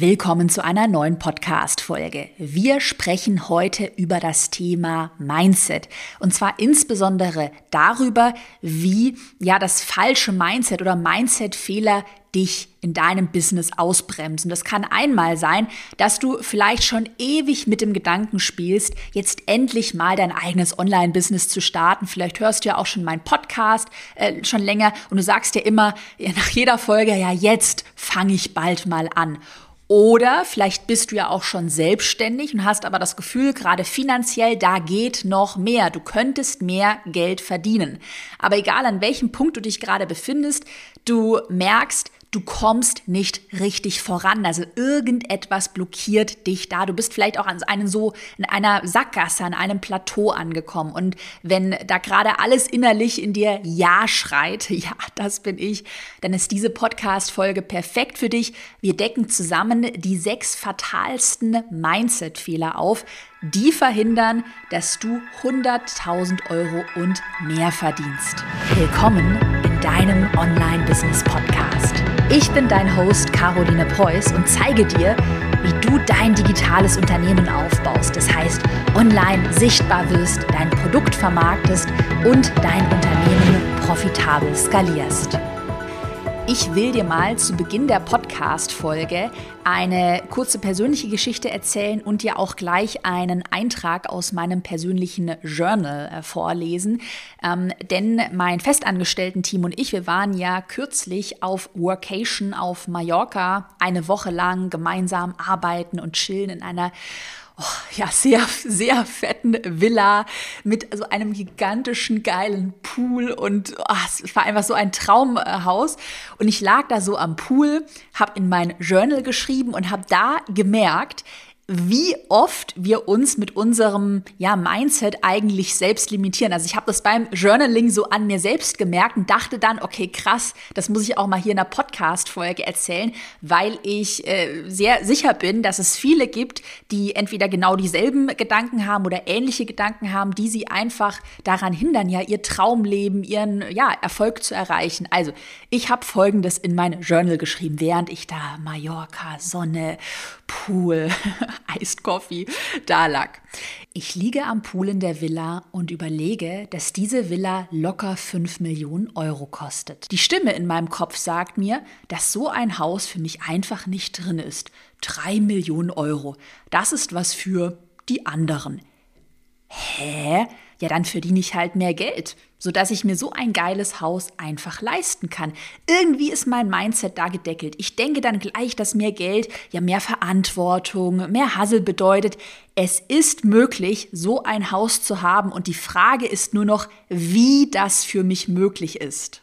Willkommen zu einer neuen Podcast-Folge. Wir sprechen heute über das Thema Mindset. Und zwar insbesondere darüber, wie ja das falsche Mindset oder Mindset-Fehler dich in deinem Business ausbremsen. Das kann einmal sein, dass du vielleicht schon ewig mit dem Gedanken spielst, jetzt endlich mal dein eigenes Online-Business zu starten. Vielleicht hörst du ja auch schon meinen Podcast äh, schon länger und du sagst dir immer nach jeder Folge, ja, jetzt fange ich bald mal an. Oder vielleicht bist du ja auch schon selbstständig und hast aber das Gefühl, gerade finanziell, da geht noch mehr. Du könntest mehr Geld verdienen. Aber egal an welchem Punkt du dich gerade befindest, du merkst, du kommst nicht richtig voran. Also irgendetwas blockiert dich da. Du bist vielleicht auch an einem so in einer Sackgasse, an einem Plateau angekommen. Und wenn da gerade alles innerlich in dir Ja schreit, ja, das bin ich, dann ist diese Podcast-Folge perfekt für dich. Wir decken zusammen die sechs fatalsten Mindset-Fehler auf, die verhindern, dass du 100.000 Euro und mehr verdienst. Willkommen in deinem Online-Business-Podcast. Ich bin dein Host Caroline Preuß und zeige dir, wie du dein digitales Unternehmen aufbaust. Das heißt, online sichtbar wirst, dein Produkt vermarktest und dein Unternehmen profitabel skalierst. Ich will dir mal zu Beginn der Podcast-Folge eine kurze persönliche Geschichte erzählen und dir auch gleich einen Eintrag aus meinem persönlichen Journal äh, vorlesen. Ähm, denn mein Festangestellten-Team und ich, wir waren ja kürzlich auf Workation auf Mallorca, eine Woche lang gemeinsam arbeiten und chillen in einer ja, sehr, sehr fetten Villa mit so einem gigantischen, geilen Pool und oh, es war einfach so ein Traumhaus. Und ich lag da so am Pool, habe in mein Journal geschrieben und habe da gemerkt, wie oft wir uns mit unserem ja, Mindset eigentlich selbst limitieren. Also ich habe das beim Journaling so an mir selbst gemerkt und dachte dann, okay, krass, das muss ich auch mal hier in der Podcast-Folge erzählen, weil ich äh, sehr sicher bin, dass es viele gibt, die entweder genau dieselben Gedanken haben oder ähnliche Gedanken haben, die sie einfach daran hindern, ja, ihr Traumleben, ihren ja, Erfolg zu erreichen. Also ich habe Folgendes in mein Journal geschrieben, während ich da Mallorca, Sonne, Pool, Iced Coffee da lag. Ich liege am Pool in der Villa und überlege, dass diese Villa locker 5 Millionen Euro kostet. Die Stimme in meinem Kopf sagt mir, dass so ein Haus für mich einfach nicht drin ist. 3 Millionen Euro. Das ist was für die anderen. Hä? Ja, dann verdiene ich halt mehr Geld sodass ich mir so ein geiles Haus einfach leisten kann. Irgendwie ist mein Mindset da gedeckelt. Ich denke dann gleich, dass mehr Geld ja mehr Verantwortung, mehr Hassel bedeutet. Es ist möglich, so ein Haus zu haben und die Frage ist nur noch, wie das für mich möglich ist.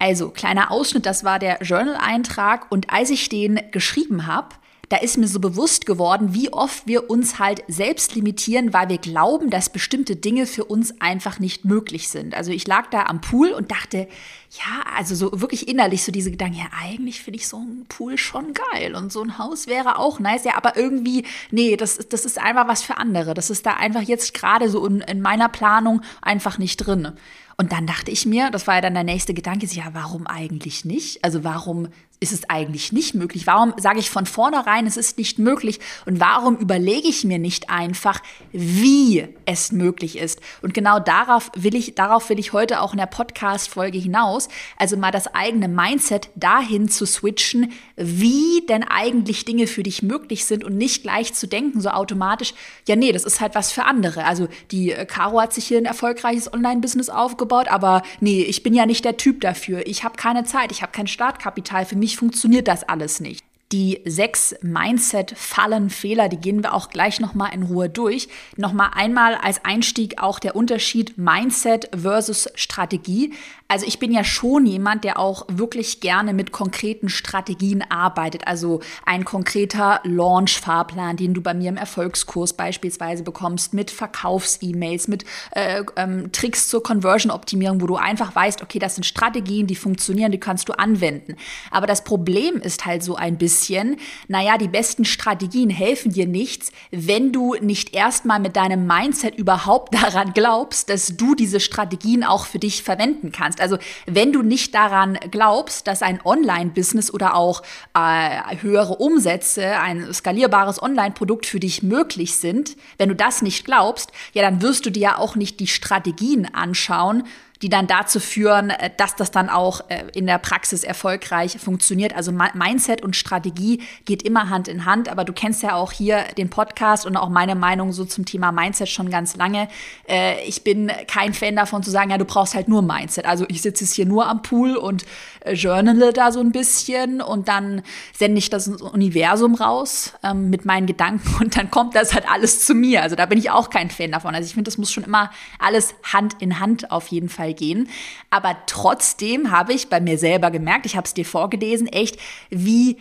Also, kleiner Ausschnitt, das war der Journal-Eintrag und als ich den geschrieben habe, da ist mir so bewusst geworden, wie oft wir uns halt selbst limitieren, weil wir glauben, dass bestimmte Dinge für uns einfach nicht möglich sind. Also ich lag da am Pool und dachte, ja, also so wirklich innerlich so diese Gedanken, ja, eigentlich finde ich so ein Pool schon geil und so ein Haus wäre auch nice, ja, aber irgendwie, nee, das, das ist einfach was für andere. Das ist da einfach jetzt gerade so in, in meiner Planung einfach nicht drin. Und dann dachte ich mir, das war ja dann der nächste Gedanke, ja, warum eigentlich nicht? Also warum ist es eigentlich nicht möglich? Warum sage ich von vornherein, es ist nicht möglich? Und warum überlege ich mir nicht einfach, wie es möglich ist? Und genau darauf will ich, darauf will ich heute auch in der Podcast-Folge hinaus. Also mal das eigene Mindset dahin zu switchen, wie denn eigentlich Dinge für dich möglich sind und nicht gleich zu denken, so automatisch, ja, nee, das ist halt was für andere. Also die äh, Caro hat sich hier ein erfolgreiches Online-Business aufgebaut, aber nee, ich bin ja nicht der Typ dafür. Ich habe keine Zeit, ich habe kein Startkapital. Für mich mich funktioniert das alles nicht. Die sechs Mindset-Fallen-Fehler, die gehen wir auch gleich nochmal in Ruhe durch. Nochmal einmal als Einstieg auch der Unterschied Mindset versus Strategie. Also ich bin ja schon jemand, der auch wirklich gerne mit konkreten Strategien arbeitet. Also ein konkreter Launch-Fahrplan, den du bei mir im Erfolgskurs beispielsweise bekommst, mit Verkaufs-E-Mails, mit äh, ähm, Tricks zur Conversion-Optimierung, wo du einfach weißt, okay, das sind Strategien, die funktionieren, die kannst du anwenden. Aber das Problem ist halt so ein bisschen, naja, die besten Strategien helfen dir nichts, wenn du nicht erstmal mit deinem Mindset überhaupt daran glaubst, dass du diese Strategien auch für dich verwenden kannst. Also wenn du nicht daran glaubst, dass ein Online-Business oder auch äh, höhere Umsätze, ein skalierbares Online-Produkt für dich möglich sind, wenn du das nicht glaubst, ja, dann wirst du dir ja auch nicht die Strategien anschauen, die dann dazu führen, äh, dass das dann auch äh, in der Praxis erfolgreich funktioniert. Also Mindset und Strategie geht immer Hand in Hand, aber du kennst ja auch hier den Podcast und auch meine Meinung so zum Thema Mindset schon ganz lange. Äh, ich bin kein Fan davon zu sagen, ja, du brauchst halt nur Mindset. Also ich sitze jetzt hier nur am Pool und journale da so ein bisschen und dann sende ich das Universum raus ähm, mit meinen Gedanken und dann kommt das halt alles zu mir. Also da bin ich auch kein Fan davon. Also ich finde, das muss schon immer alles Hand in Hand auf jeden Fall Fall gehen. Aber trotzdem habe ich bei mir selber gemerkt, ich habe es dir vorgelesen, echt, wie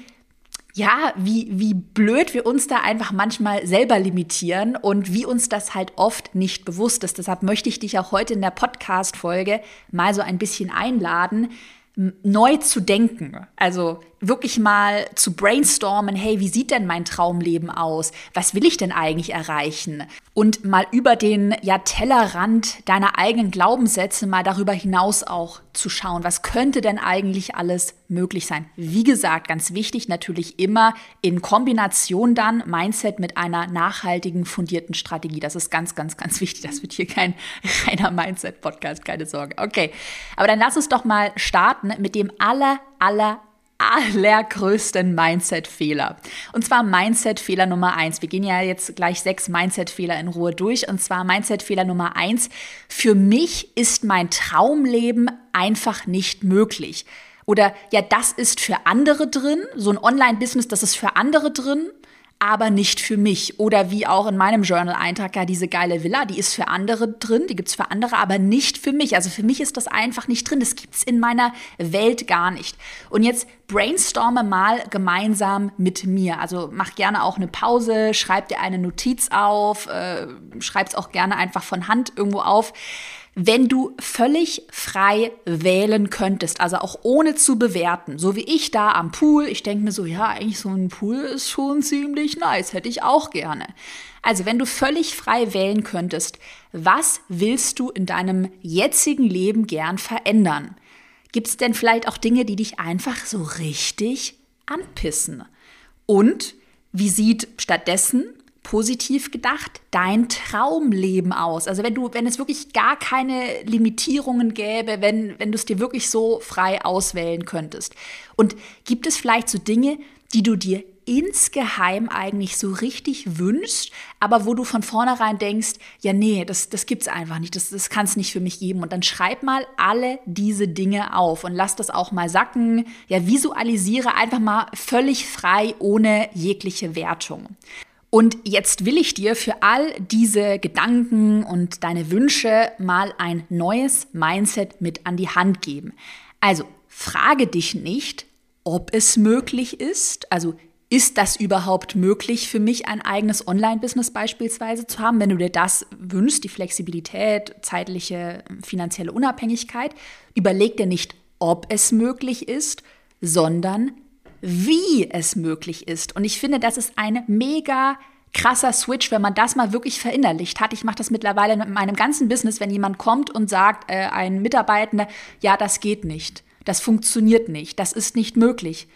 ja, wie, wie blöd wir uns da einfach manchmal selber limitieren und wie uns das halt oft nicht bewusst ist. Deshalb möchte ich dich auch heute in der Podcast-Folge mal so ein bisschen einladen, neu zu denken. Also wirklich mal zu brainstormen, hey, wie sieht denn mein Traumleben aus? Was will ich denn eigentlich erreichen? Und mal über den ja, Tellerrand deiner eigenen Glaubenssätze mal darüber hinaus auch zu schauen, was könnte denn eigentlich alles möglich sein? Wie gesagt, ganz wichtig natürlich immer in Kombination dann Mindset mit einer nachhaltigen, fundierten Strategie. Das ist ganz, ganz, ganz wichtig. Das wird hier kein reiner Mindset-Podcast, keine Sorge. Okay, aber dann lass uns doch mal starten mit dem aller, aller, allergrößten Mindset-Fehler. Und zwar Mindset-Fehler Nummer eins. Wir gehen ja jetzt gleich sechs Mindset-Fehler in Ruhe durch. Und zwar Mindset-Fehler Nummer eins. Für mich ist mein Traumleben einfach nicht möglich. Oder ja, das ist für andere drin. So ein Online-Business, das ist für andere drin aber nicht für mich. Oder wie auch in meinem Journal-Eintrag, ja, diese geile Villa, die ist für andere drin, die gibt's für andere, aber nicht für mich. Also für mich ist das einfach nicht drin. Das gibt's in meiner Welt gar nicht. Und jetzt brainstorme mal gemeinsam mit mir. Also mach gerne auch eine Pause, schreib dir eine Notiz auf, äh, schreib's auch gerne einfach von Hand irgendwo auf wenn du völlig frei wählen könntest, also auch ohne zu bewerten, so wie ich da am Pool, ich denke mir so, ja, eigentlich so ein Pool ist schon ziemlich nice, hätte ich auch gerne. Also wenn du völlig frei wählen könntest, was willst du in deinem jetzigen Leben gern verändern? Gibt es denn vielleicht auch Dinge, die dich einfach so richtig anpissen? Und wie sieht stattdessen positiv gedacht, dein Traumleben aus? Also wenn du, wenn es wirklich gar keine Limitierungen gäbe, wenn, wenn du es dir wirklich so frei auswählen könntest. Und gibt es vielleicht so Dinge, die du dir insgeheim eigentlich so richtig wünschst, aber wo du von vornherein denkst, ja, nee, das, das gibt's einfach nicht, das, das kann es nicht für mich geben. Und dann schreib mal alle diese Dinge auf und lass das auch mal sacken. Ja, visualisiere einfach mal völlig frei, ohne jegliche Wertung. Und jetzt will ich dir für all diese Gedanken und deine Wünsche mal ein neues Mindset mit an die Hand geben. Also frage dich nicht, ob es möglich ist, also ist das überhaupt möglich für mich, ein eigenes Online-Business beispielsweise zu haben, wenn du dir das wünschst, die Flexibilität, zeitliche, finanzielle Unabhängigkeit? Überleg dir nicht, ob es möglich ist, sondern wie es möglich ist. Und ich finde, das ist ein mega krasser Switch, wenn man das mal wirklich verinnerlicht hat. Ich mache das mittlerweile mit meinem ganzen Business, wenn jemand kommt und sagt, äh, ein Mitarbeitender, ja, das geht nicht, das funktioniert nicht, das ist nicht möglich,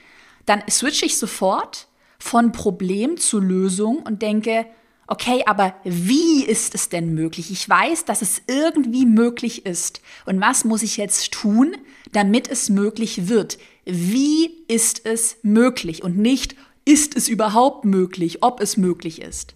dann switche ich sofort von Problem zu Lösung und denke, okay, aber wie ist es denn möglich? Ich weiß, dass es irgendwie möglich ist. Und was muss ich jetzt tun, damit es möglich wird? Wie ist es möglich? Und nicht, ist es überhaupt möglich, ob es möglich ist?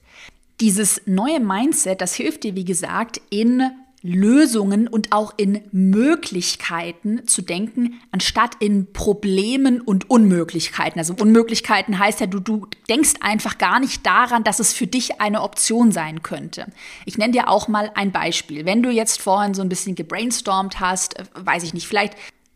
Dieses neue Mindset, das hilft dir, wie gesagt, in Lösungen und auch in Möglichkeiten zu denken, anstatt in Problemen und Unmöglichkeiten. Also Unmöglichkeiten heißt ja, du, du denkst einfach gar nicht daran, dass es für dich eine Option sein könnte. Ich nenne dir auch mal ein Beispiel. Wenn du jetzt vorhin so ein bisschen gebrainstormt hast, äh, weiß ich nicht, vielleicht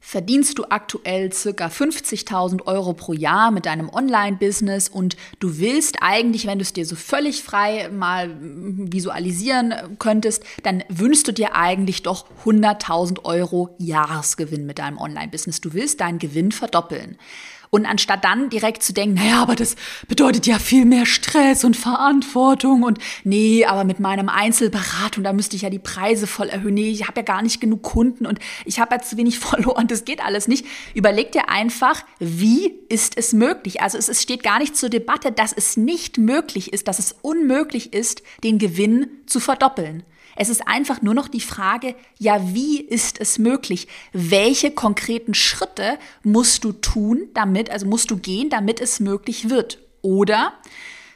verdienst du aktuell circa 50.000 Euro pro Jahr mit deinem Online-Business und du willst eigentlich, wenn du es dir so völlig frei mal visualisieren könntest, dann wünschst du dir eigentlich doch 100.000 Euro Jahresgewinn mit deinem Online-Business. Du willst deinen Gewinn verdoppeln. Und anstatt dann direkt zu denken, naja, aber das bedeutet ja viel mehr Stress und Verantwortung und nee, aber mit meinem Einzelberatung, da müsste ich ja die Preise voll erhöhen. Nee, ich habe ja gar nicht genug Kunden und ich habe ja zu wenig verloren, das geht alles nicht. Überleg dir einfach, wie ist es möglich? Also es, es steht gar nicht zur Debatte, dass es nicht möglich ist, dass es unmöglich ist, den Gewinn zu verdoppeln. Es ist einfach nur noch die Frage, ja, wie ist es möglich? Welche konkreten Schritte musst du tun, damit, also musst du gehen, damit es möglich wird? Oder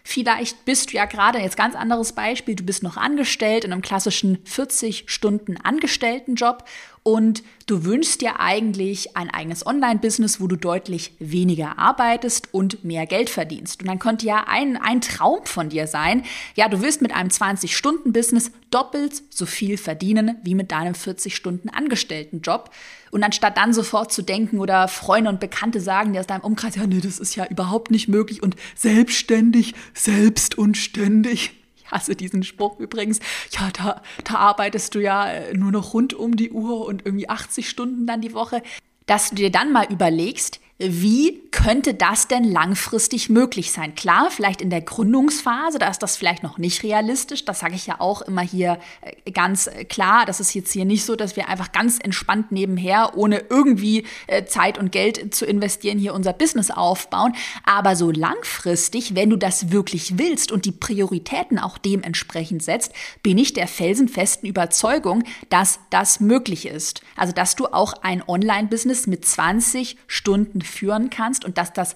Vielleicht bist du ja gerade, jetzt ganz anderes Beispiel, du bist noch angestellt in einem klassischen 40 Stunden Angestelltenjob und du wünschst dir eigentlich ein eigenes Online-Business, wo du deutlich weniger arbeitest und mehr Geld verdienst. Und dann könnte ja ein, ein Traum von dir sein, ja, du willst mit einem 20-Stunden-Business doppelt so viel verdienen wie mit deinem 40-Stunden-Angestellten-Job. Und anstatt dann sofort zu denken oder Freunde und Bekannte sagen dir aus deinem Umkreis, ja, nee, das ist ja überhaupt nicht möglich und selbstständig, selbst und ständig hasse diesen Spruch übrigens. Ja, da, da arbeitest du ja äh, nur noch rund um die Uhr und irgendwie 80 Stunden dann die Woche. Dass du dir dann mal überlegst, wie könnte das denn langfristig möglich sein? Klar, vielleicht in der Gründungsphase, da ist das vielleicht noch nicht realistisch. Das sage ich ja auch immer hier äh, ganz äh, klar. Das ist jetzt hier nicht so, dass wir einfach ganz entspannt nebenher, ohne irgendwie äh, Zeit und Geld zu investieren, hier unser Business aufbauen. Aber so langfristig, wenn du das wirklich willst und die Prioritäten auch dementsprechend setzt, bin ich der felsenfesten Überzeugung, dass das möglich ist. Also, dass du auch ein Online-Business mit 20 Stunden führen kannst und dass das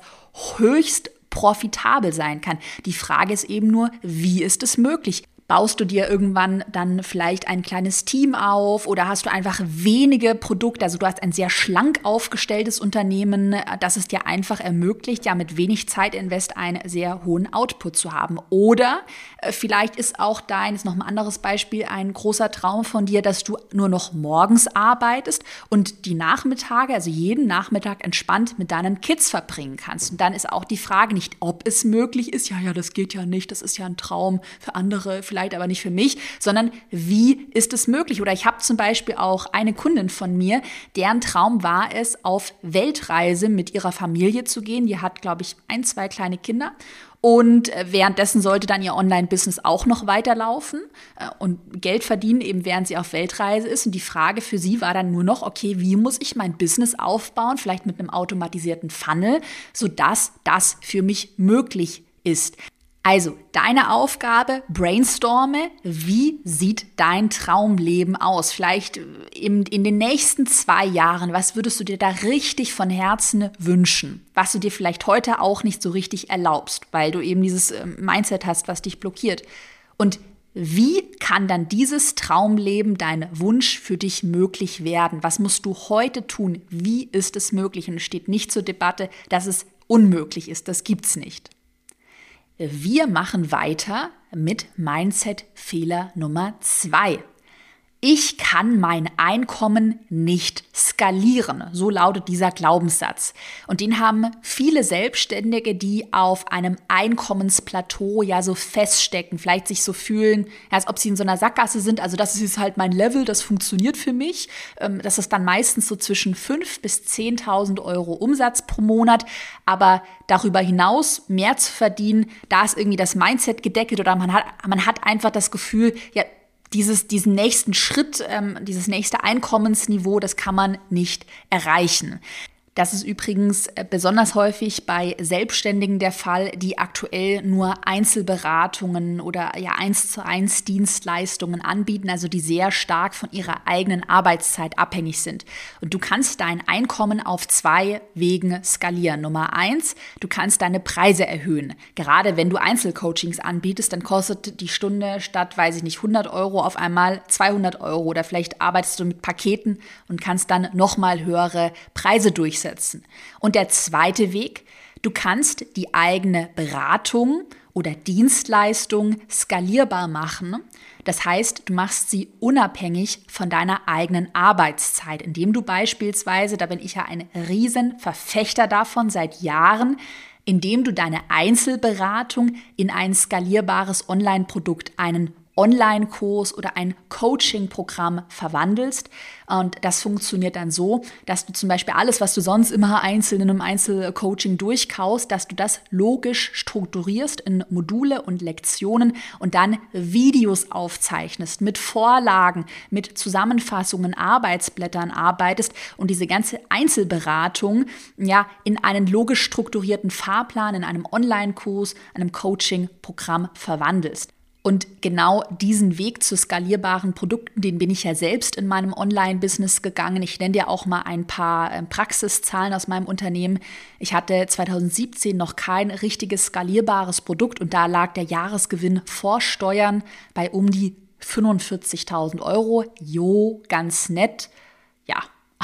höchst profitabel sein kann. Die Frage ist eben nur, wie ist es möglich? Baust du dir irgendwann dann vielleicht ein kleines Team auf oder hast du einfach wenige Produkte? Also du hast ein sehr schlank aufgestelltes Unternehmen, das es dir einfach ermöglicht, ja mit wenig Zeitinvest einen sehr hohen Output zu haben. Oder äh, vielleicht ist auch dein, ist noch ein anderes Beispiel, ein großer Traum von dir, dass du nur noch morgens arbeitest und die Nachmittage, also jeden Nachmittag entspannt mit deinen Kids verbringen kannst. Und dann ist auch die Frage nicht, ob es möglich ist. Ja, ja, das geht ja nicht. Das ist ja ein Traum für andere. Vielleicht vielleicht aber nicht für mich, sondern wie ist es möglich? Oder ich habe zum Beispiel auch eine Kundin von mir, deren Traum war es, auf Weltreise mit ihrer Familie zu gehen. Die hat, glaube ich, ein, zwei kleine Kinder. Und äh, währenddessen sollte dann ihr Online-Business auch noch weiterlaufen äh, und Geld verdienen, eben während sie auf Weltreise ist. Und die Frage für sie war dann nur noch, okay, wie muss ich mein Business aufbauen, vielleicht mit einem automatisierten Funnel, sodass das für mich möglich ist. Also, deine Aufgabe, brainstorme, wie sieht dein Traumleben aus? Vielleicht in, in, den nächsten zwei Jahren, was würdest du dir da richtig von Herzen wünschen? Was du dir vielleicht heute auch nicht so richtig erlaubst, weil du eben dieses ähm, Mindset hast, was dich blockiert. Und wie kann dann dieses Traumleben, dein Wunsch für dich möglich werden? Was musst du heute tun? Wie ist es möglich? Und es steht nicht zur Debatte, dass es unmöglich ist. Das gibt's nicht. Wir machen weiter mit Mindset-Fehler Nummer zwei ich kann mein Einkommen nicht skalieren. So lautet dieser Glaubenssatz. Und den haben viele Selbstständige, die auf einem Einkommensplateau ja so feststecken, vielleicht sich so fühlen, als ob sie in so einer Sackgasse sind. Also das ist halt mein Level, das funktioniert für mich. Ähm, das ist dann meistens so zwischen 5.000 bis 10.000 Euro Umsatz pro Monat. Aber darüber hinaus mehr zu verdienen, da ist irgendwie das Mindset gedeckelt oder man hat, man hat einfach das Gefühl, ja, dieses, diesen nächsten Schritt, ähm, dieses nächste Einkommensniveau, das kann man nicht erreichen. Das ist übrigens äh, besonders häufig bei Selbstständigen der Fall, die aktuell nur Einzelberatungen oder ja eins zu eins Dienstleistungen anbieten, also die sehr stark von ihrer eigenen Arbeitszeit abhängig sind. Und du kannst dein Einkommen auf zwei Wegen skalieren. Nummer eins, du kannst deine Preise erhöhen. Gerade wenn du Einzelcoachings anbietest, dann kostet die Stunde statt, weiß ich nicht, 100 Euro auf einmal 200 Euro oder vielleicht arbeitest du mit Paketen und kannst dann nochmal höhere Preise durchsetzen durchsetzen. Und der zweite Weg, du kannst die eigene Beratung oder Dienstleistung skalierbar machen. Das heißt, du machst sie unabhängig von deiner eigenen Arbeitszeit, indem du beispielsweise, da bin ich ja ein Riesenverfechter davon seit Jahren, indem du deine Einzelberatung in ein skalierbares Online-Produkt, einen Online-Kurs oder ein Coaching-Programm verwandelst. Und das funktioniert dann so, dass du zum Beispiel alles, was du sonst immer einzeln in einem Einzelcoaching durchkaust, dass du das logisch strukturierst in Module und Lektionen und dann Videos aufzeichnest, mit Vorlagen, mit Zusammenfassungen, Arbeitsblättern arbeitest und diese ganze Einzelberatung ja in einen logisch strukturierten Fahrplan, in einem Online-Kurs, einem Coaching-Programm verwandelst. Und genau diesen Weg zu skalierbaren Produkten, den bin ich ja selbst in meinem Online-Business gegangen. Ich nenne dir auch mal ein paar ähm, Praxiszahlen aus meinem Unternehmen. Ich hatte 2017 noch kein richtiges skalierbares Produkt und da lag der Jahresgewinn vor Steuern bei um die 45.000 Euro. Jo, ganz nett. Ja,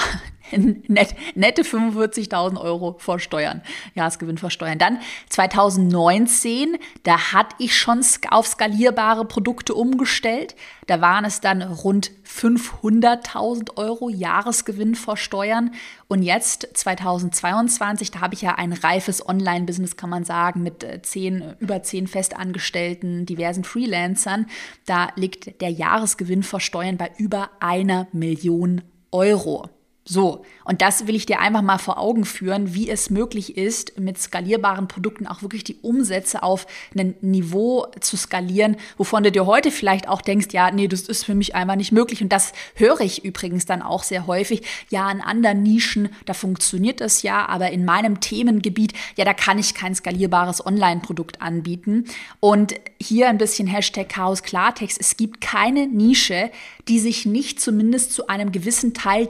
Net, nette 45.000 Euro vor Steuern, Jahresgewinn vor Steuern. Dann 2019, da hatte ich schon auf skalierbare Produkte umgestellt. Da waren es dann rund 500.000 Euro Jahresgewinn vor Steuern. Und jetzt 2022, da habe ich ja ein reifes Online-Business, kann man sagen, mit äh, zehn, über zehn Festangestellten, diversen Freelancern. Da liegt der Jahresgewinn vor Steuern bei über einer Million Euro. So, und das will ich dir einfach mal vor Augen führen, wie es möglich ist, mit skalierbaren Produkten auch wirklich die Umsätze auf ein Niveau zu skalieren, wovon du dir heute vielleicht auch denkst, ja, nee, das ist für mich einfach nicht möglich. Und das höre ich übrigens dann auch sehr häufig. Ja, in anderen Nischen, da funktioniert das ja, aber in meinem Themengebiet, ja, da kann ich kein skalierbares Online-Produkt anbieten. Und hier ein bisschen Hashtag Chaos Klartext. Es gibt keine Nische, die sich nicht zumindest zu einem gewissen Teil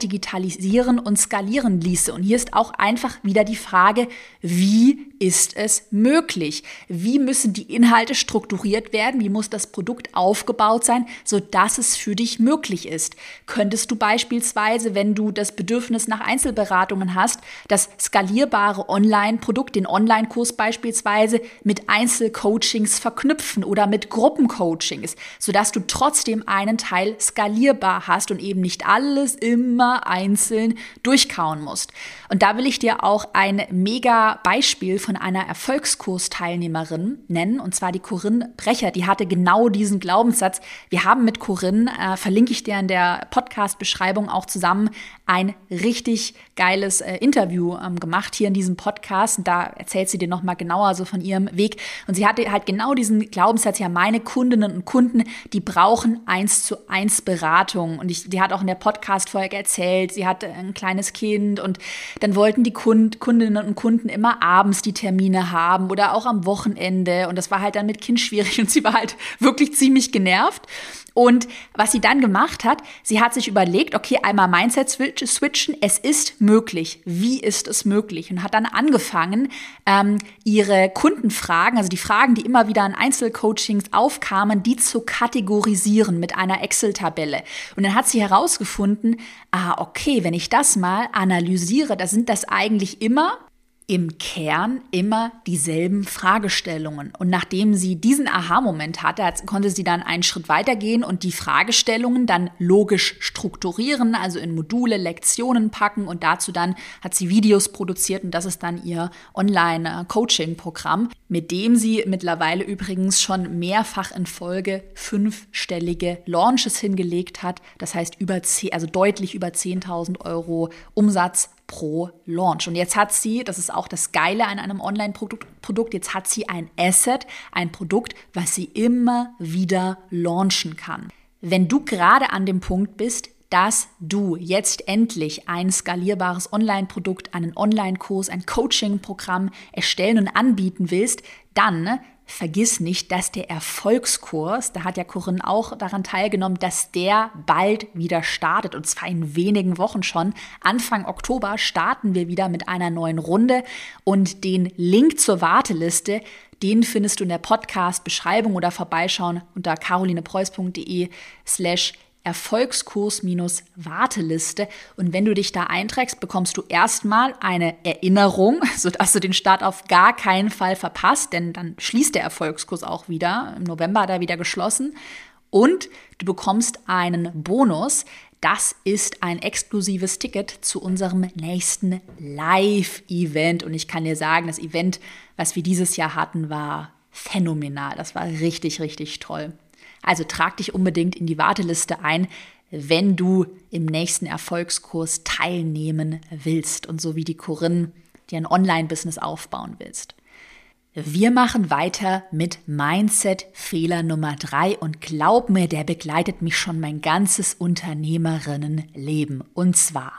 digitalisieren und skalieren ließe. Und hier ist auch einfach wieder die Frage, wie ist es möglich? Wie müssen die Inhalte strukturiert werden? Wie muss das Produkt aufgebaut sein, sodass es für dich möglich ist? Könntest du beispielsweise, wenn du das Bedürfnis nach Einzelberatungen hast, das skalierbare Online-Produkt, den Online-Kurs beispielsweise, mit Einzelcoachings verknüpfen oder mit Gruppencoachings, sodass du trotzdem einen Teil skalierbar hast und eben nicht alles immer einzeln durchkauen musst. Und da will ich dir auch ein mega Beispiel von einer Erfolgskursteilnehmerin nennen, und zwar die Corinne Brecher. Die hatte genau diesen Glaubenssatz. Wir haben mit Corinne, äh, verlinke ich dir in der Podcast-Beschreibung auch zusammen, ein richtig geiles äh, Interview ähm, gemacht hier in diesem Podcast. Und da erzählt sie dir nochmal genauer so von ihrem Weg. Und sie hatte halt genau diesen Glaubenssatz, ja, meine Kundinnen und Kunden, die brauchen eins zu eins Beratung. Und ich, die hat auch in der Podcast-Folge erzählt, sie hatte ein kleines Kind und dann wollten die Kund, Kundinnen und Kunden immer abends die Termine haben oder auch am Wochenende. Und das war halt dann mit Kind schwierig und sie war halt wirklich ziemlich genervt. Und was sie dann gemacht hat, sie hat sich überlegt, okay, einmal Mindset switchen, es ist möglich. Wie ist es möglich? Und hat dann angefangen, ähm, ihre Kundenfragen, also die Fragen, die immer wieder in Einzelcoachings aufkamen, die zu kategorisieren mit einer Excel-Tabelle. Und dann hat sie herausgefunden, ah, okay, wenn ich das mal analysiere, da sind das eigentlich immer im Kern immer dieselben Fragestellungen. Und nachdem sie diesen Aha-Moment hatte, konnte sie dann einen Schritt weitergehen und die Fragestellungen dann logisch strukturieren, also in Module, Lektionen packen und dazu dann hat sie Videos produziert und das ist dann ihr Online-Coaching-Programm, mit dem sie mittlerweile übrigens schon mehrfach in Folge fünfstellige Launches hingelegt hat. Das heißt über 10, also deutlich über 10.000 Euro Umsatz pro Launch. Und jetzt hat sie, das ist auch das Geile an einem Online-Produkt, jetzt hat sie ein Asset, ein Produkt, was sie immer wieder launchen kann. Wenn du gerade an dem Punkt bist, dass du jetzt endlich ein skalierbares Online-Produkt, einen Online-Kurs, ein Coaching-Programm erstellen und anbieten willst, dann vergiss nicht, dass der Erfolgskurs, da hat ja Corinne auch daran teilgenommen, dass der bald wieder startet und zwar in wenigen Wochen schon. Anfang Oktober starten wir wieder mit einer neuen Runde und den Link zur Warteliste, den findest du in der Podcast-Beschreibung oder vorbeischauen unter carolinepreuß.de slash Erfolgskurs-Warteliste. Und wenn du dich da einträgst, bekommst du erstmal eine Erinnerung, sodass du den Start auf gar keinen Fall verpasst, denn dann schließt der Erfolgskurs auch wieder. Im November er wieder geschlossen. Und du bekommst einen Bonus. Das ist ein exklusives Ticket zu unserem nächsten Live-Event. Und ich kann dir sagen, das Event, was wir dieses Jahr hatten, war phänomenal. Das war richtig, richtig toll. Also trag dich unbedingt in die Warteliste ein, wenn du im nächsten Erfolgskurs teilnehmen willst und so wie die Corinne dir ein Online-Business aufbauen willst. Wir machen weiter mit Mindset-Fehler Nummer drei und glaub mir, der begleitet mich schon mein ganzes Unternehmerinnenleben. Und zwar,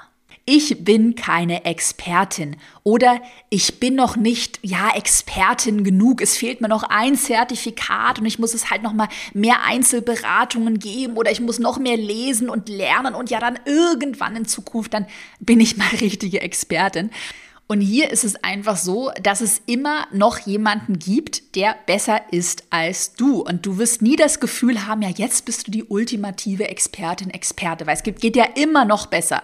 ich bin keine Expertin oder ich bin noch nicht, ja, Expertin genug. Es fehlt mir noch ein Zertifikat und ich muss es halt noch mal mehr Einzelberatungen geben oder ich muss noch mehr lesen und lernen und ja, dann irgendwann in Zukunft, dann bin ich mal richtige Expertin. Und hier ist es einfach so, dass es immer noch jemanden gibt, der besser ist als du. Und du wirst nie das Gefühl haben, ja, jetzt bist du die ultimative Expertin, Experte, weil es geht, geht ja immer noch besser.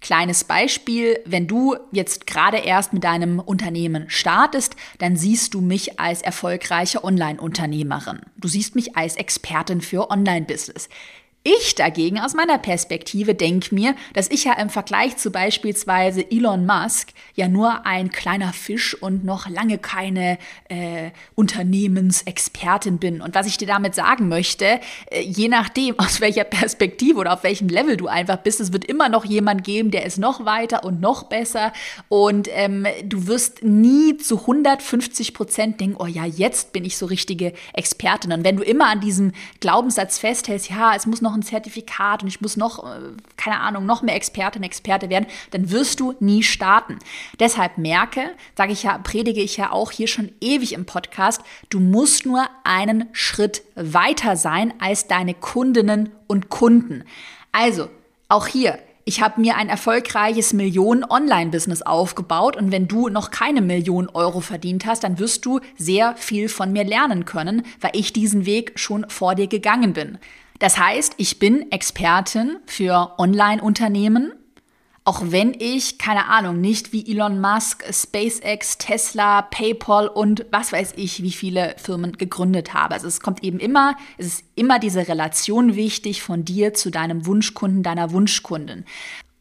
Kleines Beispiel, wenn du jetzt gerade erst mit deinem Unternehmen startest, dann siehst du mich als erfolgreiche Online-Unternehmerin. Du siehst mich als Expertin für Online-Business. Ich dagegen aus meiner Perspektive denke mir, dass ich ja im Vergleich zu beispielsweise Elon Musk ja nur ein kleiner Fisch und noch lange keine äh, Unternehmensexpertin bin. Und was ich dir damit sagen möchte, äh, je nachdem, aus welcher Perspektive oder auf welchem Level du einfach bist, es wird immer noch jemand geben, der ist noch weiter und noch besser. Und ähm, du wirst nie zu 150 Prozent denken, oh ja, jetzt bin ich so richtige Expertin. Und wenn du immer an diesem Glaubenssatz festhältst, ja, es muss noch noch ein Zertifikat und ich muss noch, äh, keine Ahnung, noch mehr Expertin, Experte werden, dann wirst du nie starten. Deshalb merke, sage ich ja, predige ich ja auch hier schon ewig im Podcast, du musst nur einen Schritt weiter sein als deine Kundinnen und Kunden. Also, auch hier, ich habe mir ein erfolgreiches Millionen-Online-Business aufgebaut und wenn du noch keine Millionen Euro verdient hast, dann wirst du sehr viel von mir lernen können, weil ich diesen Weg schon vor dir gegangen bin. Das heißt, ich bin Expertin für Online-Unternehmen, auch wenn ich, keine Ahnung, nicht wie Elon Musk, SpaceX, Tesla, PayPal und was weiß ich, wie viele Firmen gegründet habe. Also es kommt eben immer, es ist immer diese Relation wichtig von dir zu deinem Wunschkunden, deiner Wunschkundin.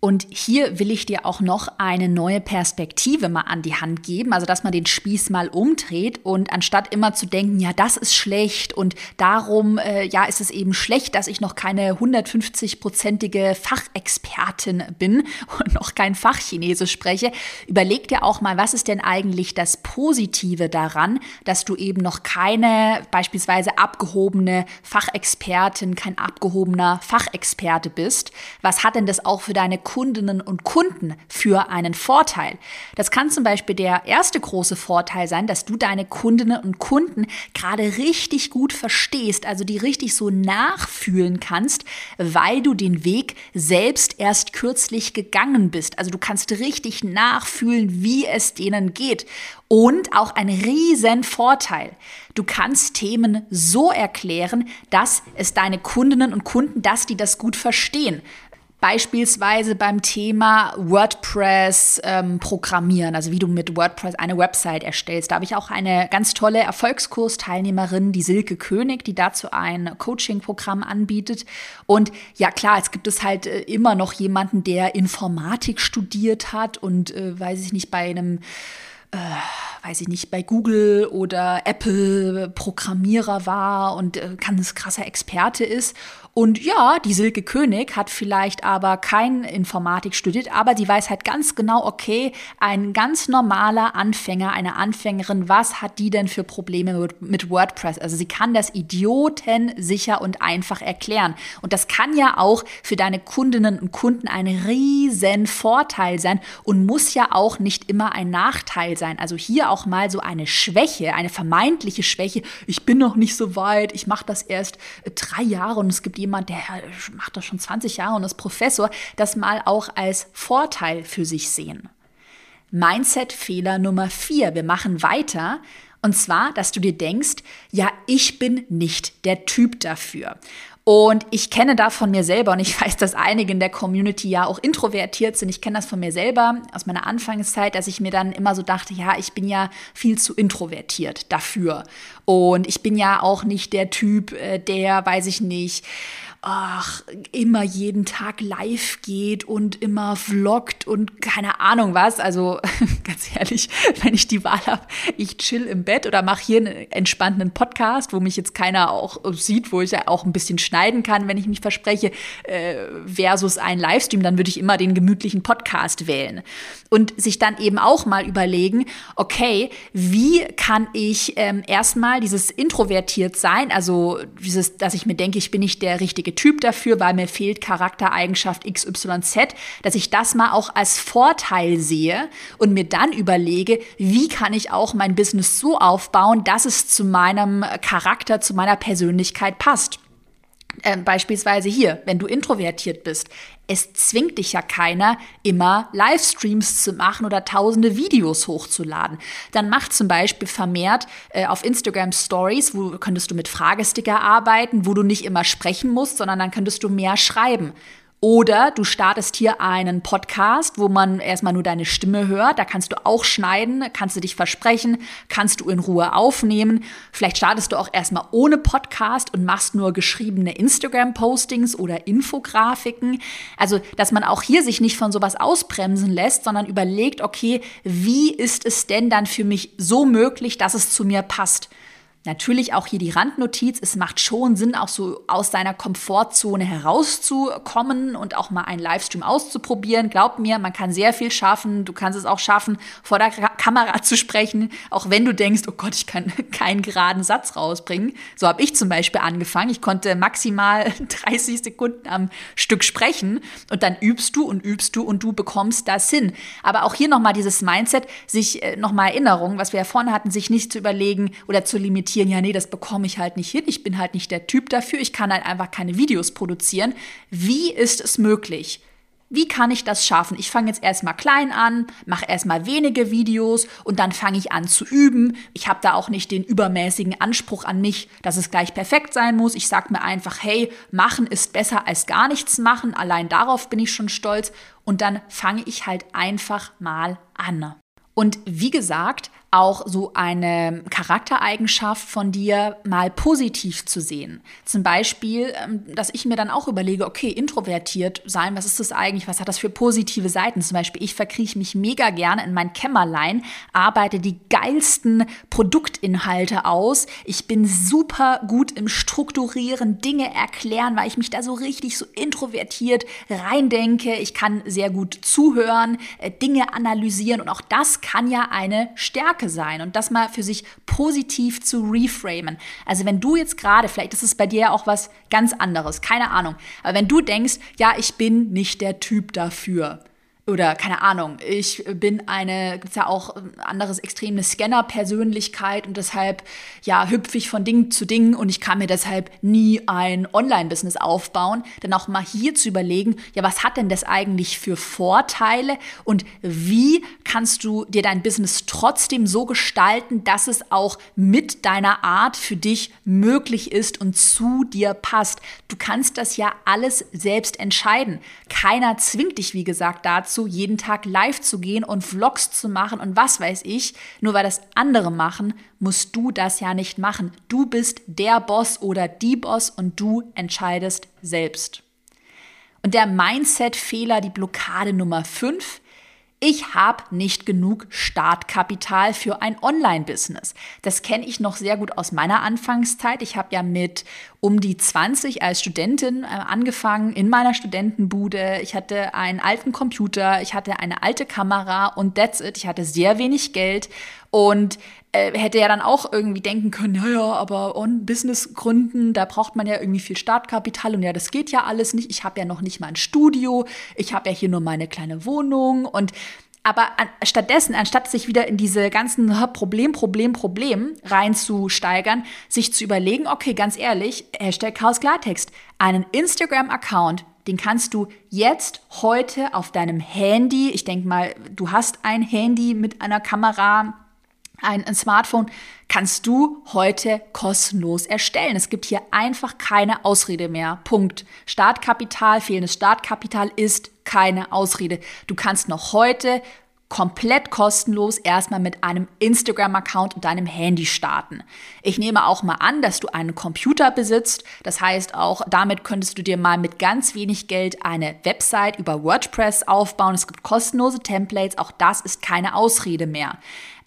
Und hier will ich dir auch noch eine neue Perspektive mal an die Hand geben, also dass man den Spieß mal umdreht und anstatt immer zu denken, ja, das ist schlecht und darum, äh, ja, ist es eben schlecht, dass ich noch keine 150-prozentige Fachexpertin bin und noch kein Fachchinesisch spreche, überleg dir auch mal, was ist denn eigentlich das Positive daran, dass du eben noch keine beispielsweise abgehobene Fachexpertin, kein abgehobener Fachexperte bist. Was hat denn das auch für deine Kundinnen und Kunden für einen Vorteil. Das kann zum Beispiel der erste große Vorteil sein, dass du deine Kundinnen und Kunden gerade richtig gut verstehst, also die richtig so nachfühlen kannst, weil du den Weg selbst erst kürzlich gegangen bist. Also du kannst richtig nachfühlen, wie es denen geht. Und auch ein riesen Vorteil. Du kannst Themen so erklären, dass es deine Kundinnen und Kunden, dass die das gut verstehen. Beispielsweise beim Thema WordPress ähm, programmieren, also wie du mit WordPress eine Website erstellst. Da habe ich auch eine ganz tolle Erfolgskursteilnehmerin, die Silke König, die dazu ein Coaching-Programm anbietet. Und ja klar, es gibt es halt äh, immer noch jemanden, der Informatik studiert hat und äh, weiß ich nicht, bei einem äh, weiß ich nicht, bei Google oder Apple Programmierer war und äh, ganz krasser Experte ist und ja, die Silke König hat vielleicht aber kein Informatik studiert, aber die weiß halt ganz genau, okay, ein ganz normaler Anfänger, eine Anfängerin, was hat die denn für Probleme mit WordPress? Also sie kann das Idioten sicher und einfach erklären. Und das kann ja auch für deine Kundinnen und Kunden ein riesen Vorteil sein und muss ja auch nicht immer ein Nachteil sein. Also hier auch mal so eine Schwäche, eine vermeintliche Schwäche. Ich bin noch nicht so weit, ich mache das erst drei Jahre und es gibt jemand, der macht das schon 20 Jahre und ist Professor, das mal auch als Vorteil für sich sehen. Mindset-Fehler Nummer vier. Wir machen weiter. Und zwar, dass du dir denkst, ja, ich bin nicht der Typ dafür. Und ich kenne da von mir selber und ich weiß, dass einige in der Community ja auch introvertiert sind. Ich kenne das von mir selber aus meiner Anfangszeit, dass ich mir dann immer so dachte, ja, ich bin ja viel zu introvertiert dafür. Und ich bin ja auch nicht der Typ, äh, der, weiß ich nicht, ach, immer jeden Tag live geht und immer vloggt und keine Ahnung was. Also ganz ehrlich, wenn ich die Wahl habe, ich chill im Bett oder mache hier einen entspannten Podcast, wo mich jetzt keiner auch sieht, wo ich ja auch ein bisschen schneiden kann, wenn ich mich verspreche, äh, versus ein Livestream, dann würde ich immer den gemütlichen Podcast wählen. Und sich dann eben auch mal überlegen, okay, wie kann ich ähm, erstmal dieses introvertiert sein, also dieses, dass ich mir denke, ich bin nicht der richtige Typ dafür, weil mir fehlt Charaktereigenschaft XYZ, dass ich das mal auch als Vorteil sehe und mir dann überlege, wie kann ich auch mein Business so aufbauen, dass es zu meinem Charakter, zu meiner Persönlichkeit passt. Äh, beispielsweise hier, wenn du introvertiert bist, es zwingt dich ja keiner, immer Livestreams zu machen oder tausende Videos hochzuladen. Dann mach zum Beispiel vermehrt äh, auf Instagram Stories, wo könntest du mit Fragesticker arbeiten, wo du nicht immer sprechen musst, sondern dann könntest du mehr schreiben. Oder du startest hier einen Podcast, wo man erstmal nur deine Stimme hört. Da kannst du auch schneiden, kannst du dich versprechen, kannst du in Ruhe aufnehmen. Vielleicht startest du auch erstmal ohne Podcast und machst nur geschriebene Instagram-Postings oder Infografiken. Also, dass man auch hier sich nicht von sowas ausbremsen lässt, sondern überlegt, okay, wie ist es denn dann für mich so möglich, dass es zu mir passt? Natürlich auch hier die Randnotiz. Es macht schon Sinn, auch so aus deiner Komfortzone herauszukommen und auch mal einen Livestream auszuprobieren. Glaub mir, man kann sehr viel schaffen. Du kannst es auch schaffen, vor der Kamera zu sprechen, auch wenn du denkst, oh Gott, ich kann keinen geraden Satz rausbringen. So habe ich zum Beispiel angefangen. Ich konnte maximal 30 Sekunden am Stück sprechen und dann übst du und übst du und du bekommst das hin. Aber auch hier nochmal dieses Mindset, sich äh, nochmal Erinnerung, was wir ja vorne hatten, sich nicht zu überlegen oder zu limitieren argumentieren, ja, nee, das bekomme ich halt nicht hin, ich bin halt nicht der Typ dafür, ich kann halt einfach keine Videos produzieren. Wie ist es möglich? Wie kann ich das schaffen? Ich fange jetzt erstmal klein an, mache erstmal wenige Videos und dann fange ich an zu üben. Ich habe da auch nicht den übermäßigen Anspruch an mich, dass es gleich perfekt sein muss. Ich sage mir einfach, hey, machen ist besser als gar nichts machen. Allein darauf bin ich schon stolz. Und dann fange ich halt einfach mal an. Und wie gesagt, auch so eine Charaktereigenschaft von dir mal positiv zu sehen. Zum Beispiel, ähm, dass ich mir dann auch überlege, okay, introvertiert sein, was ist das eigentlich, was hat das für positive Seiten? Zum Beispiel, ich verkrieche mich mega gerne in mein Kämmerlein, arbeite die geilsten Produktinhalte aus. Ich bin super gut im Strukturieren, Dinge erklären, weil ich mich da so richtig so introvertiert reindenke. Ich kann sehr gut zuhören, äh, Dinge analysieren und auch das kann ja eine Stärke Stärke sein und das mal für sich positiv zu reframen. Also wenn du jetzt gerade, vielleicht ist es bei dir auch was ganz anderes, keine Ahnung, aber wenn du denkst, ja, ich bin nicht der Typ dafür, oder keine Ahnung, ich bin eine, gibt ja auch anderes Extrem, eine Scanner-Persönlichkeit und deshalb, ja, hüpfe ich von Ding zu Ding und ich kann mir deshalb nie ein Online-Business aufbauen. Dann auch mal hier zu überlegen, ja, was hat denn das eigentlich für Vorteile und wie kannst du dir dein Business trotzdem so gestalten, dass es auch mit deiner Art für dich möglich ist und zu dir passt. Du kannst das ja alles selbst entscheiden. Keiner zwingt dich, wie gesagt, dazu, dazu, jeden Tag live zu gehen und Vlogs zu machen und was weiß ich. Nur weil das andere machen, musst du das ja nicht machen. Du bist der Boss oder die Boss und du entscheidest selbst. Und der Mindset-Fehler, die Blockade Nummer 5, ich habe nicht genug Startkapital für ein Online-Business. Das kenne ich noch sehr gut aus meiner Anfangszeit. Ich habe ja mit um die 20 als Studentin äh, angefangen in meiner Studentenbude. Ich hatte einen alten Computer, ich hatte eine alte Kamera und that's it. Ich hatte sehr wenig Geld und äh, hätte ja dann auch irgendwie denken können, ja, ja, aber on Business gründen, da braucht man ja irgendwie viel Startkapital und ja, das geht ja alles nicht. Ich habe ja noch nicht mal ein Studio, ich habe ja hier nur meine kleine Wohnung und aber an, stattdessen, anstatt sich wieder in diese ganzen Problem, Problem, Problem reinzusteigern, sich zu überlegen, okay, ganz ehrlich, Hashtag Chaos Klartext, einen Instagram-Account, den kannst du jetzt, heute auf deinem Handy, ich denke mal, du hast ein Handy mit einer Kamera, ein, Smartphone, kannst du heute kostenlos erstellen. Es gibt hier einfach keine Ausrede mehr. Punkt. Startkapital, fehlendes Startkapital ist keine Ausrede. Du kannst noch heute komplett kostenlos erstmal mit einem Instagram-Account und deinem Handy starten. Ich nehme auch mal an, dass du einen Computer besitzt. Das heißt, auch damit könntest du dir mal mit ganz wenig Geld eine Website über WordPress aufbauen. Es gibt kostenlose Templates. Auch das ist keine Ausrede mehr.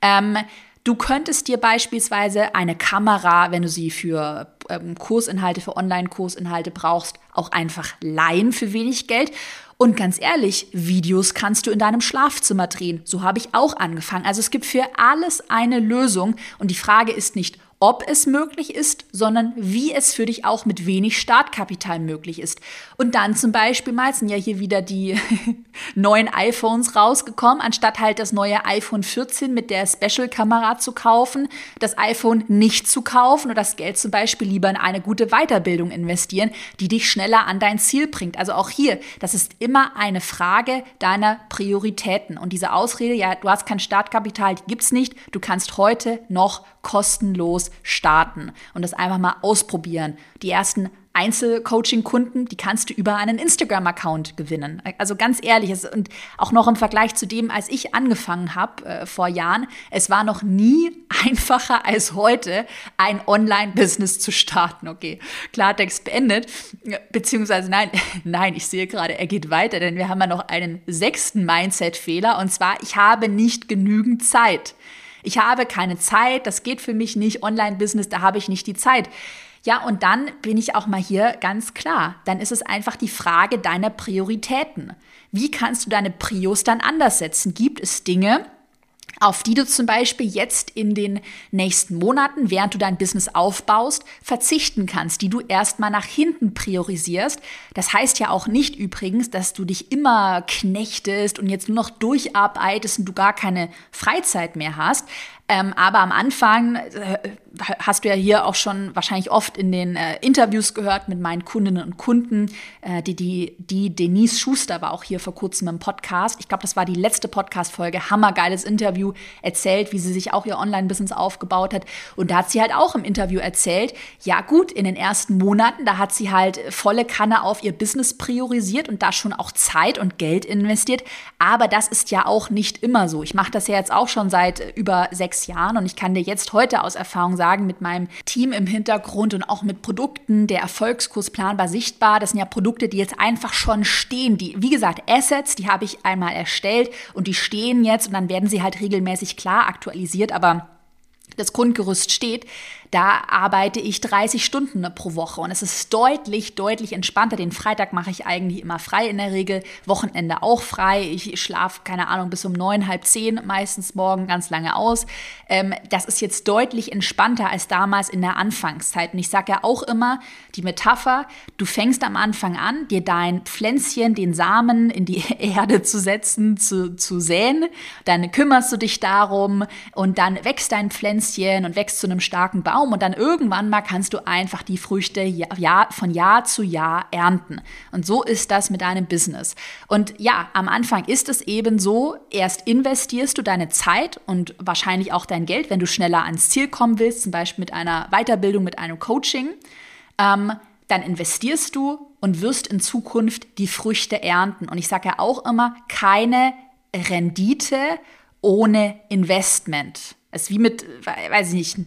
Ähm, Du könntest dir beispielsweise eine Kamera, wenn du sie für ähm, Kursinhalte, für Online-Kursinhalte brauchst, auch einfach leihen für wenig Geld. Und ganz ehrlich, Videos kannst du in deinem Schlafzimmer drehen. So habe ich auch angefangen. Also es gibt für alles eine Lösung. Und die Frage ist nicht, ob es möglich ist, sondern wie es für dich auch mit wenig Startkapital möglich ist. Und dann zum Beispiel mal sind ja hier wieder die neuen iPhones rausgekommen, anstatt halt das neue iPhone 14 mit der Special-Kamera zu kaufen, das iPhone nicht zu kaufen oder das Geld zum Beispiel lieber in eine gute Weiterbildung investieren, die dich schneller an dein Ziel bringt. Also auch hier, das ist immer eine Frage deiner Prioritäten. Und diese Ausrede, ja, du hast kein Startkapital, die gibt's nicht, du kannst heute noch kostenlos starten und das einfach mal ausprobieren. Die ersten Einzelcoaching-Kunden, die kannst du über einen Instagram-Account gewinnen. Also ganz ehrlich, und auch noch im Vergleich zu dem, als ich angefangen habe äh, vor Jahren, es war noch nie einfacher als heute, ein Online-Business zu starten. Okay, Klartext beendet. Beziehungsweise nein, nein, ich sehe gerade, er geht weiter, denn wir haben ja noch einen sechsten Mindset-Fehler und zwar, ich habe nicht genügend Zeit. Ich habe keine Zeit, das geht für mich nicht, Online-Business, da habe ich nicht die Zeit. Ja, und dann bin ich auch mal hier ganz klar. Dann ist es einfach die Frage deiner Prioritäten. Wie kannst du deine Prios dann anders setzen? Gibt es Dinge, auf die du zum Beispiel jetzt in den nächsten Monaten, während du dein Business aufbaust, verzichten kannst, die du erstmal nach hinten priorisierst. Das heißt ja auch nicht übrigens, dass du dich immer knechtest und jetzt nur noch durcharbeitest und du gar keine Freizeit mehr hast. Ähm, aber am Anfang äh, hast du ja hier auch schon wahrscheinlich oft in den äh, Interviews gehört mit meinen Kundinnen und Kunden. Äh, die, die, die Denise Schuster war auch hier vor kurzem im Podcast. Ich glaube, das war die letzte Podcast-Folge. Hammergeiles Interview. Erzählt, wie sie sich auch ihr Online-Business aufgebaut hat. Und da hat sie halt auch im Interview erzählt, ja gut, in den ersten Monaten, da hat sie halt volle Kanne auf ihr Business priorisiert und da schon auch Zeit und Geld investiert. Aber das ist ja auch nicht immer so. Ich mache das ja jetzt auch schon seit über sechs Jahren und ich kann dir jetzt heute aus Erfahrung sagen, sagen, mit meinem Team im Hintergrund und auch mit Produkten, der Erfolgskurs planbar sichtbar. Das sind ja Produkte, die jetzt einfach schon stehen. Die, wie gesagt, Assets, die habe ich einmal erstellt und die stehen jetzt und dann werden sie halt regelmäßig klar aktualisiert, aber das Grundgerüst steht da arbeite ich 30 Stunden pro Woche und es ist deutlich, deutlich entspannter. Den Freitag mache ich eigentlich immer frei in der Regel, Wochenende auch frei. Ich schlafe, keine Ahnung, bis um neun, halb zehn meistens morgen ganz lange aus. Ähm, das ist jetzt deutlich entspannter als damals in der Anfangszeit. Und ich sage ja auch immer die Metapher, du fängst am Anfang an, dir dein Pflänzchen, den Samen in die Erde zu setzen, zu, zu säen. Dann kümmerst du dich darum und dann wächst dein Pflänzchen und wächst zu einem starken Baum Baum und dann irgendwann mal kannst du einfach die Früchte Jahr, von Jahr zu Jahr ernten. Und so ist das mit deinem Business. Und ja, am Anfang ist es eben so, erst investierst du deine Zeit und wahrscheinlich auch dein Geld, wenn du schneller ans Ziel kommen willst, zum Beispiel mit einer Weiterbildung, mit einem Coaching. Ähm, dann investierst du und wirst in Zukunft die Früchte ernten. Und ich sage ja auch immer, keine Rendite ohne Investment. Es ist wie mit, weiß ich nicht,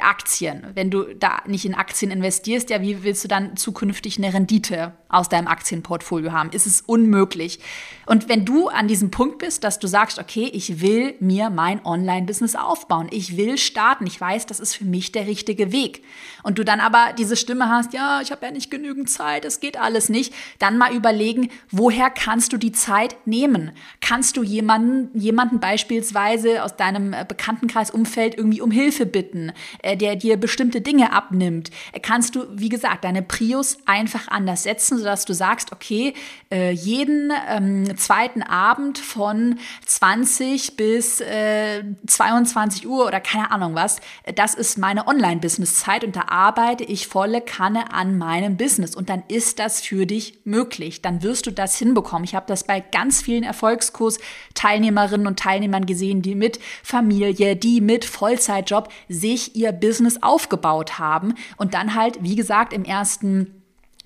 Aktien. Wenn du da nicht in Aktien investierst, ja, wie willst du dann zukünftig eine Rendite aus deinem Aktienportfolio haben? Ist es unmöglich. Und wenn du an diesem Punkt bist, dass du sagst, okay, ich will mir mein Online-Business aufbauen, ich will starten, ich weiß, das ist für mich der richtige Weg. Und du dann aber diese Stimme hast, ja, ich habe ja nicht genügend Zeit, es geht alles nicht, dann mal überlegen, woher kannst du die Zeit nehmen? Kannst du jemanden, jemanden beispielsweise aus deinem äh, Bekanntenkreis, Umfeld irgendwie um Hilfe bitten? Äh, der dir bestimmte Dinge abnimmt, kannst du, wie gesagt, deine Prios einfach anders setzen, sodass du sagst, okay, äh, jeden ähm, zweiten Abend von 20 bis äh, 22 Uhr oder keine Ahnung was, das ist meine Online-Business-Zeit und da arbeite ich volle Kanne an meinem Business und dann ist das für dich möglich. Dann wirst du das hinbekommen. Ich habe das bei ganz vielen Erfolgskurs-Teilnehmerinnen und Teilnehmern gesehen, die mit Familie, die mit Vollzeitjob sich ihr Business aufgebaut haben und dann halt, wie gesagt, im ersten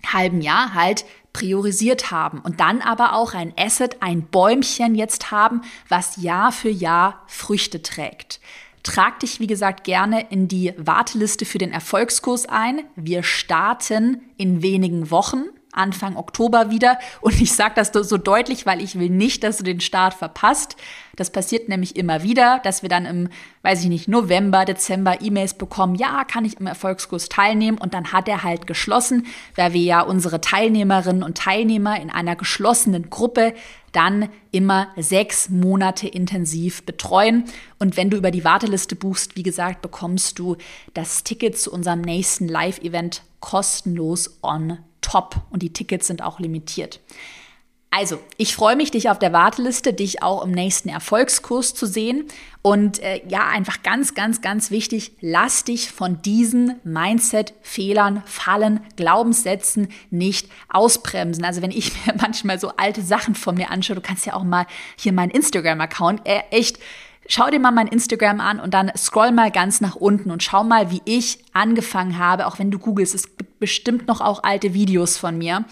halben Jahr halt priorisiert haben und dann aber auch ein Asset, ein Bäumchen jetzt haben, was Jahr für Jahr Früchte trägt. Trag dich, wie gesagt, gerne in die Warteliste für den Erfolgskurs ein. Wir starten in wenigen Wochen. Anfang Oktober wieder. Und ich sage das so deutlich, weil ich will nicht, dass du den Start verpasst. Das passiert nämlich immer wieder, dass wir dann im, weiß ich nicht, November, Dezember E-Mails bekommen, ja, kann ich im Erfolgskurs teilnehmen. Und dann hat er halt geschlossen, weil wir ja unsere Teilnehmerinnen und Teilnehmer in einer geschlossenen Gruppe dann immer sechs Monate intensiv betreuen. Und wenn du über die Warteliste buchst, wie gesagt, bekommst du das Ticket zu unserem nächsten Live-Event kostenlos on top und die Tickets sind auch limitiert. Also, ich freue mich, dich auf der Warteliste, dich auch im nächsten Erfolgskurs zu sehen. Und äh, ja, einfach ganz, ganz, ganz wichtig, lass dich von diesen Mindset-Fehlern, Fallen, Glaubenssätzen nicht ausbremsen. Also wenn ich mir manchmal so alte Sachen von mir anschaue, du kannst ja auch mal hier meinen Instagram-Account, äh, echt Schau dir mal mein Instagram an und dann scroll mal ganz nach unten und schau mal, wie ich angefangen habe, auch wenn du googelst. Es gibt bestimmt noch auch alte Videos von mir.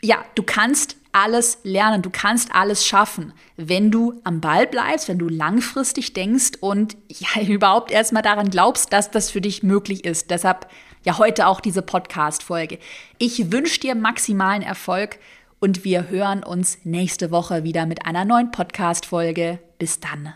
Ja, du kannst alles lernen, du kannst alles schaffen, wenn du am Ball bleibst, wenn du langfristig denkst und ja überhaupt erstmal daran glaubst, dass das für dich möglich ist. Deshalb ja heute auch diese Podcast-Folge. Ich wünsche dir maximalen Erfolg und wir hören uns nächste Woche wieder mit einer neuen Podcast-Folge. Bis dann.